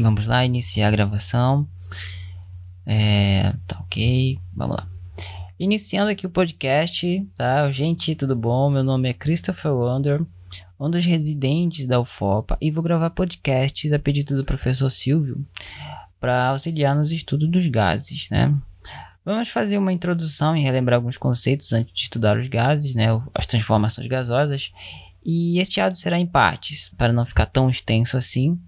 Vamos lá, iniciar a gravação. É, tá ok, vamos lá. Iniciando aqui o podcast, tá? Gente, tudo bom? Meu nome é Christopher Wander, um dos residentes da UFOPA, e vou gravar podcasts a pedido do professor Silvio para auxiliar nos estudos dos gases, né? Vamos fazer uma introdução e relembrar alguns conceitos antes de estudar os gases, né? As transformações gasosas. E este áudio será em partes, para não ficar tão extenso assim.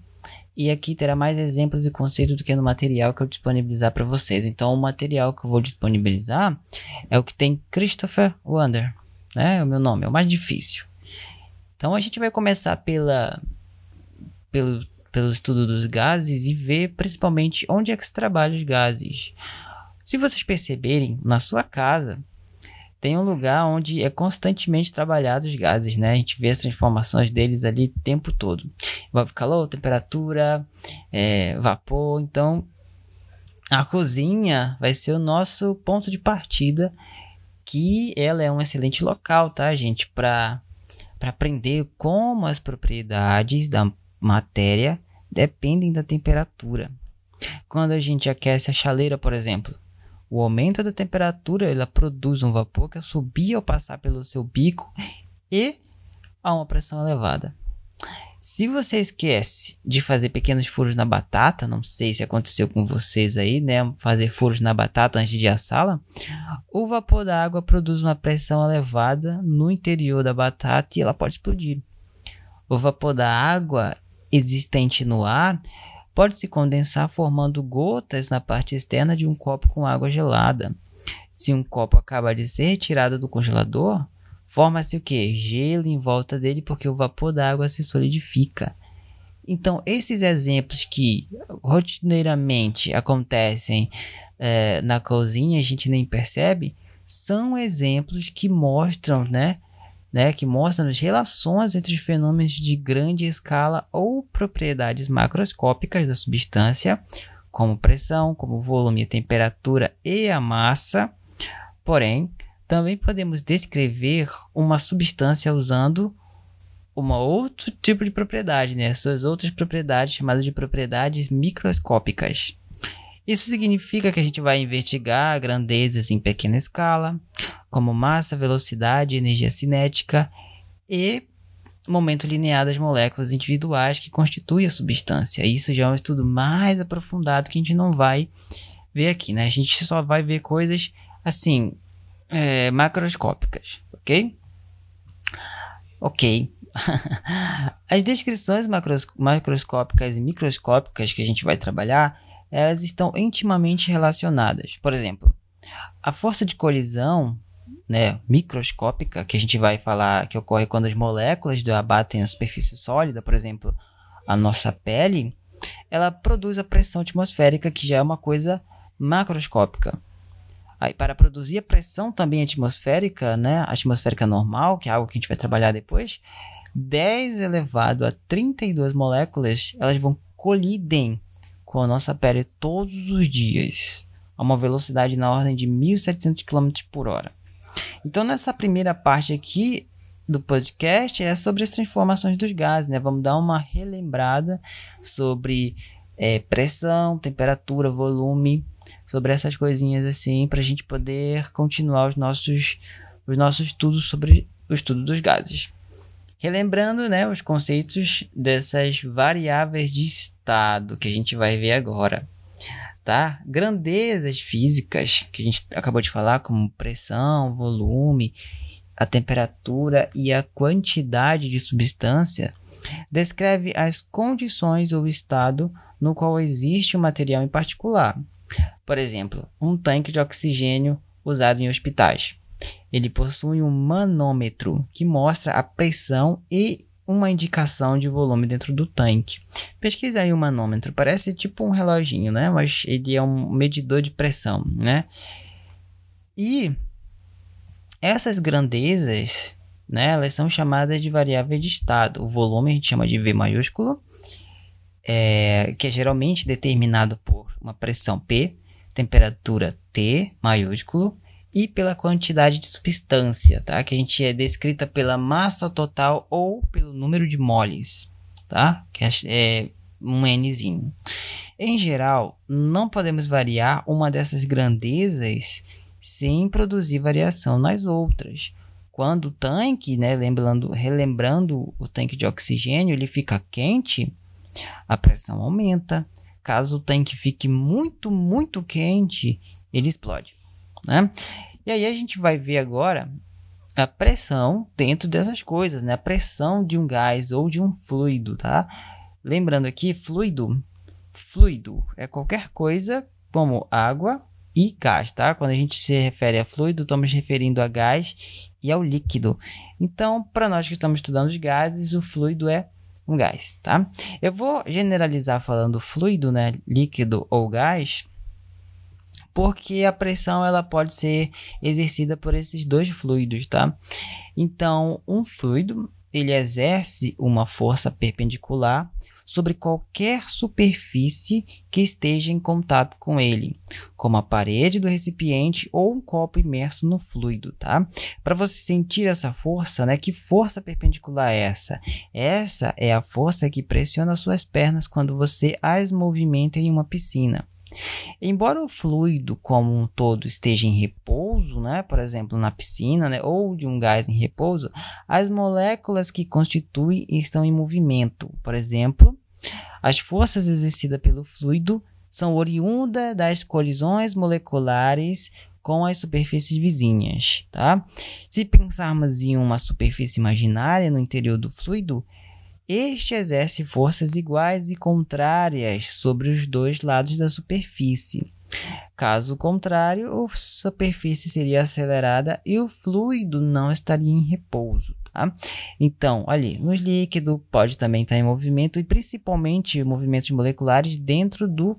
E aqui terá mais exemplos e conceitos do que no material que eu disponibilizar para vocês. Então, o material que eu vou disponibilizar é o que tem Christopher Wander, né? É o meu nome, é o mais difícil. Então, a gente vai começar pela, pelo, pelo estudo dos gases e ver principalmente onde é que se trabalha os gases. Se vocês perceberem, na sua casa tem um lugar onde é constantemente trabalhado os gases, né? A gente vê as transformações deles ali o tempo todo. Calor, temperatura, é, vapor. Então, a cozinha vai ser o nosso ponto de partida, que ela é um excelente local, tá, gente? Para aprender como as propriedades da matéria dependem da temperatura. Quando a gente aquece a chaleira, por exemplo, o aumento da temperatura ela produz um vapor que subir ao passar pelo seu bico e a uma pressão elevada. Se você esquece de fazer pequenos furos na batata, não sei se aconteceu com vocês aí, né? Fazer furos na batata antes de assá-la, o vapor da água produz uma pressão elevada no interior da batata e ela pode explodir. O vapor da água existente no ar pode se condensar formando gotas na parte externa de um copo com água gelada. Se um copo acaba de ser retirado do congelador, forma-se o que? Gelo em volta dele porque o vapor da água se solidifica. Então, esses exemplos que rotineiramente acontecem é, na cozinha, a gente nem percebe, são exemplos que mostram, né, né, que mostram as relações entre os fenômenos de grande escala ou propriedades macroscópicas da substância, como pressão, como volume, temperatura e a massa. Porém, também podemos descrever uma substância usando um outro tipo de propriedade, né? Suas outras propriedades chamadas de propriedades microscópicas. Isso significa que a gente vai investigar grandezas em pequena escala, como massa, velocidade, energia cinética e momento linear das moléculas individuais que constituem a substância. Isso já é um estudo mais aprofundado que a gente não vai ver aqui, né? A gente só vai ver coisas assim é, macroscópicas, ok? Ok. As descrições macros, macroscópicas e microscópicas que a gente vai trabalhar, elas estão intimamente relacionadas. Por exemplo, a força de colisão né, microscópica, que a gente vai falar que ocorre quando as moléculas abatem a superfície sólida, por exemplo, a nossa pele, ela produz a pressão atmosférica, que já é uma coisa macroscópica. Aí, para produzir a pressão também atmosférica, né, atmosférica normal, que é algo que a gente vai trabalhar depois, 10 elevado a 32 moléculas, elas vão colidem com a nossa pele todos os dias, a uma velocidade na ordem de 1.700 km por hora. Então, nessa primeira parte aqui do podcast é sobre as transformações dos gases, né? Vamos dar uma relembrada sobre é, pressão, temperatura, volume, sobre essas coisinhas assim, para a gente poder continuar os nossos, os nossos estudos sobre o estudo dos gases. Relembrando né, os conceitos dessas variáveis de estado que a gente vai ver agora Grandezas físicas que a gente acabou de falar, como pressão, volume, a temperatura e a quantidade de substância, descreve as condições ou estado no qual existe um material em particular. Por exemplo, um tanque de oxigênio usado em hospitais. Ele possui um manômetro que mostra a pressão e uma indicação de volume dentro do tanque. Pesquisa aí o manômetro, parece tipo um reloginho, né? Mas ele é um medidor de pressão, né? E essas grandezas, né, elas são chamadas de variáveis de estado. O volume a gente chama de V maiúsculo, é, que é geralmente determinado por uma pressão P, temperatura T maiúsculo e pela quantidade de substância, tá? Que a gente é descrita pela massa total ou pelo número de moles, tá? Que é, é um Nzinho. Em geral, não podemos variar uma dessas grandezas sem produzir variação nas outras. Quando o tanque, né, lembrando, relembrando o tanque de oxigênio, ele fica quente, a pressão aumenta. Caso o tanque fique muito, muito quente, ele explode. Né? E aí a gente vai ver agora a pressão dentro dessas coisas, né? A pressão de um gás ou de um fluido, tá? Lembrando aqui, fluido, fluido é qualquer coisa como água e gás, tá? Quando a gente se refere a fluido, estamos referindo a gás e ao líquido. Então, para nós que estamos estudando os gases, o fluido é um gás, tá? Eu vou generalizar falando fluido, né? Líquido ou gás, porque a pressão ela pode ser exercida por esses dois fluidos, tá? Então, um fluido ele exerce uma força perpendicular sobre qualquer superfície que esteja em contato com ele, como a parede do recipiente ou um copo imerso no fluido, tá? Para você sentir essa força, né? Que força perpendicular é essa? Essa é a força que pressiona suas pernas quando você as movimenta em uma piscina. Embora o fluido como um todo esteja em repouso, né, por exemplo, na piscina, né, ou de um gás em repouso, as moléculas que constituem estão em movimento. Por exemplo, as forças exercidas pelo fluido são oriundas das colisões moleculares com as superfícies vizinhas, tá? Se pensarmos em uma superfície imaginária no interior do fluido, este exerce forças iguais e contrárias sobre os dois lados da superfície. Caso contrário, a superfície seria acelerada e o fluido não estaria em repouso. Tá? Então, ali, no líquido pode também estar em movimento e principalmente movimentos moleculares dentro do,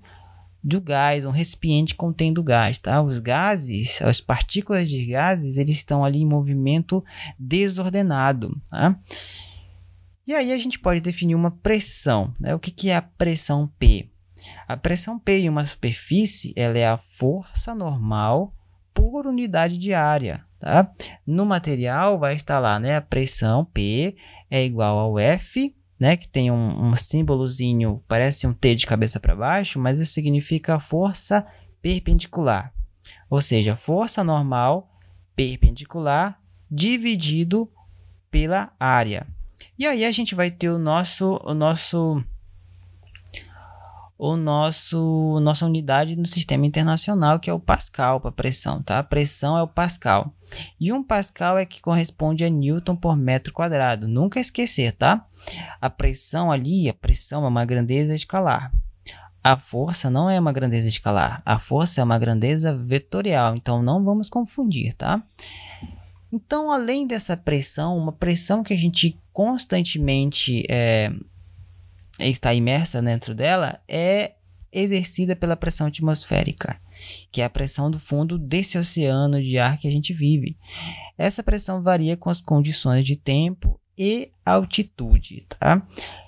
do gás, um recipiente contendo gás. Tá? Os gases, as partículas de gases, eles estão ali em movimento desordenado. Tá? E aí a gente pode definir uma pressão. Né? O que, que é a pressão P? A pressão P em uma superfície ela é a força normal por unidade de área. Tá? No material vai estar lá né? a pressão P é igual ao F, né? que tem um, um símbolozinho, parece um T de cabeça para baixo, mas isso significa força perpendicular. Ou seja, força normal perpendicular dividido pela área. E aí a gente vai ter o nosso o nosso o nosso nossa unidade no sistema internacional que é o Pascal para pressão, tá? A pressão é o Pascal. E um Pascal é que corresponde a Newton por metro quadrado. Nunca esquecer, tá? A pressão ali, a pressão é uma grandeza escalar. A força não é uma grandeza escalar. A força é uma grandeza vetorial. Então não vamos confundir, tá? Então, além dessa pressão, uma pressão que a gente constantemente é, está imersa dentro dela é exercida pela pressão atmosférica, que é a pressão do fundo desse oceano de ar que a gente vive. Essa pressão varia com as condições de tempo e altitude, tá?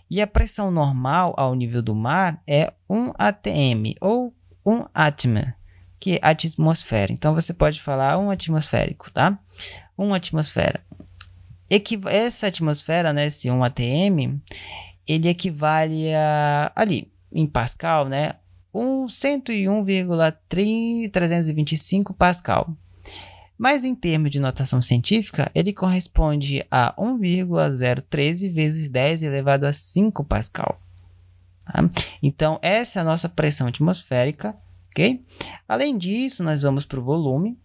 E a pressão normal ao nível do mar é 1 atm ou 1 atm, que é atmosfera. Então você pode falar um atmosférico, tá? Uma atmosfera. Essa atmosfera, né, esse 1 atm, ele equivale a ali em Pascal, né, um 101,325 Pascal. Mas em termos de notação científica, ele corresponde a 1,013 vezes 10 elevado a 5 Pascal. Tá? Então, essa é a nossa pressão atmosférica ok? Além disso, nós vamos para o volume.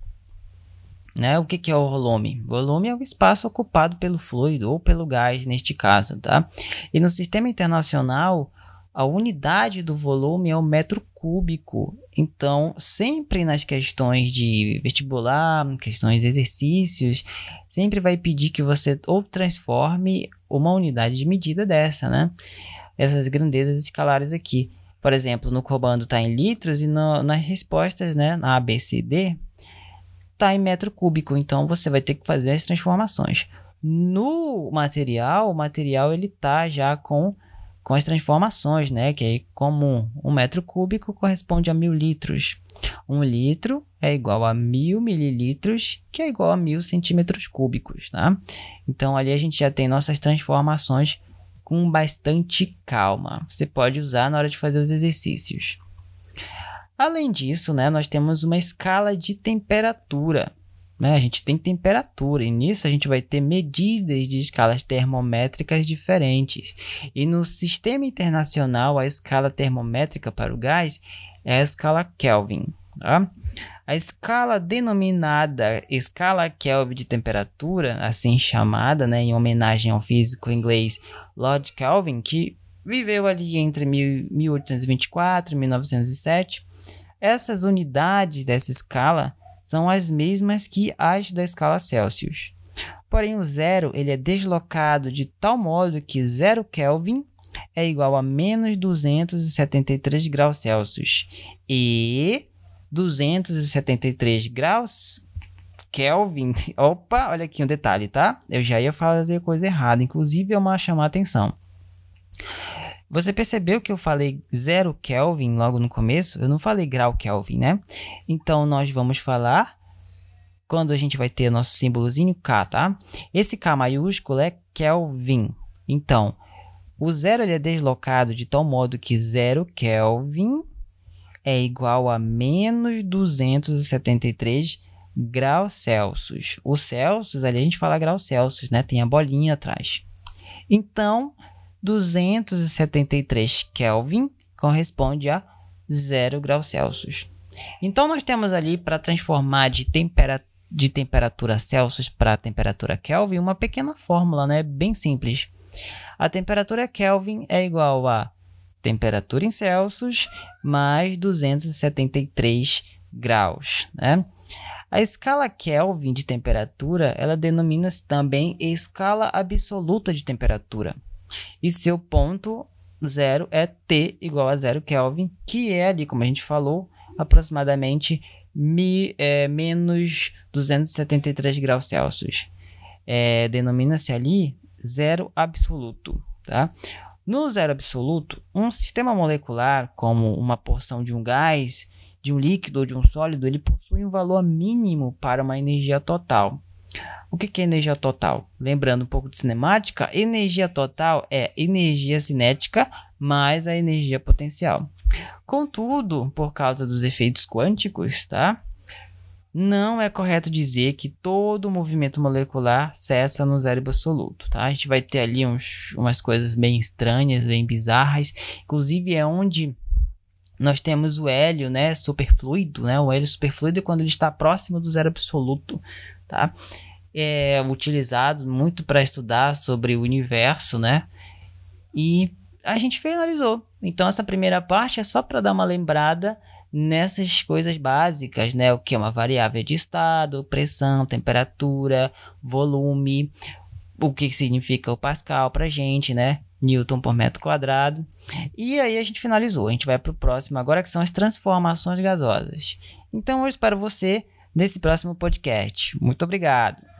Né? O que, que é o volume? Volume é o espaço ocupado pelo fluido ou pelo gás, neste caso, tá? E no sistema internacional, a unidade do volume é o metro cúbico. Então, sempre nas questões de vestibular, questões de exercícios, sempre vai pedir que você ou transforme uma unidade de medida dessa, né? Essas grandezas escalares aqui. Por exemplo, no comando está em litros e no, nas respostas, né, na A, B, C, D, está em metro cúbico. Então você vai ter que fazer as transformações. No material, o material ele tá já com, com as transformações, né? Que é comum. Um metro cúbico corresponde a mil litros. Um litro é igual a mil mililitros, que é igual a mil centímetros cúbicos, tá? Então ali a gente já tem nossas transformações com bastante calma. Você pode usar na hora de fazer os exercícios. Além disso, né, nós temos uma escala de temperatura. Né? A gente tem temperatura e nisso a gente vai ter medidas de escalas termométricas diferentes. E no sistema internacional, a escala termométrica para o gás é a escala Kelvin. Tá? A escala denominada escala Kelvin de temperatura, assim chamada, né, em homenagem ao físico inglês Lord Kelvin, que viveu ali entre 1824 e 1907. Essas unidades dessa escala são as mesmas que as da escala Celsius. Porém, o zero ele é deslocado de tal modo que zero Kelvin é igual a menos 273 graus Celsius e 273 graus Kelvin. Opa, olha aqui um detalhe, tá? Eu já ia fazer coisa errada, inclusive é uma chamar atenção. Você percebeu que eu falei zero Kelvin logo no começo? Eu não falei grau Kelvin, né? Então nós vamos falar quando a gente vai ter nosso símbolozinho K, tá? Esse K maiúsculo é Kelvin. Então, o zero ele é deslocado de tal modo que zero Kelvin é igual a menos 273 graus Celsius. O Celsius, ali a gente fala graus Celsius, né? Tem a bolinha atrás. Então, 273 Kelvin corresponde a 0 graus Celsius. Então, nós temos ali para transformar de, tempera de temperatura Celsius para temperatura Kelvin uma pequena fórmula, né? Bem simples. A temperatura Kelvin é igual a temperatura em Celsius mais 273 graus, né? A escala Kelvin de temperatura, ela denomina-se também escala absoluta de temperatura. E seu ponto zero é T igual a zero Kelvin, que é ali, como a gente falou, aproximadamente mi, é, menos 273 graus Celsius. É, Denomina-se ali zero absoluto. Tá? No zero absoluto, um sistema molecular, como uma porção de um gás, de um líquido ou de um sólido, ele possui um valor mínimo para uma energia total. O que é energia total? Lembrando um pouco de cinemática, energia total é energia cinética mais a energia potencial. Contudo, por causa dos efeitos quânticos, tá? Não é correto dizer que todo movimento molecular cessa no zero absoluto, tá? A gente vai ter ali uns, umas coisas bem estranhas, bem bizarras, inclusive é onde nós temos o hélio, né, superfluido, né? O hélio superfluido é quando ele está próximo do zero absoluto, tá? É utilizado muito para estudar sobre o universo, né? E a gente finalizou. Então essa primeira parte é só para dar uma lembrada nessas coisas básicas, né? O que é uma variável de estado, pressão, temperatura, volume, o que significa o Pascal para gente, né? Newton por metro quadrado. E aí a gente finalizou. A gente vai para o próximo agora, que são as transformações gasosas. Então eu espero você nesse próximo podcast. Muito obrigado.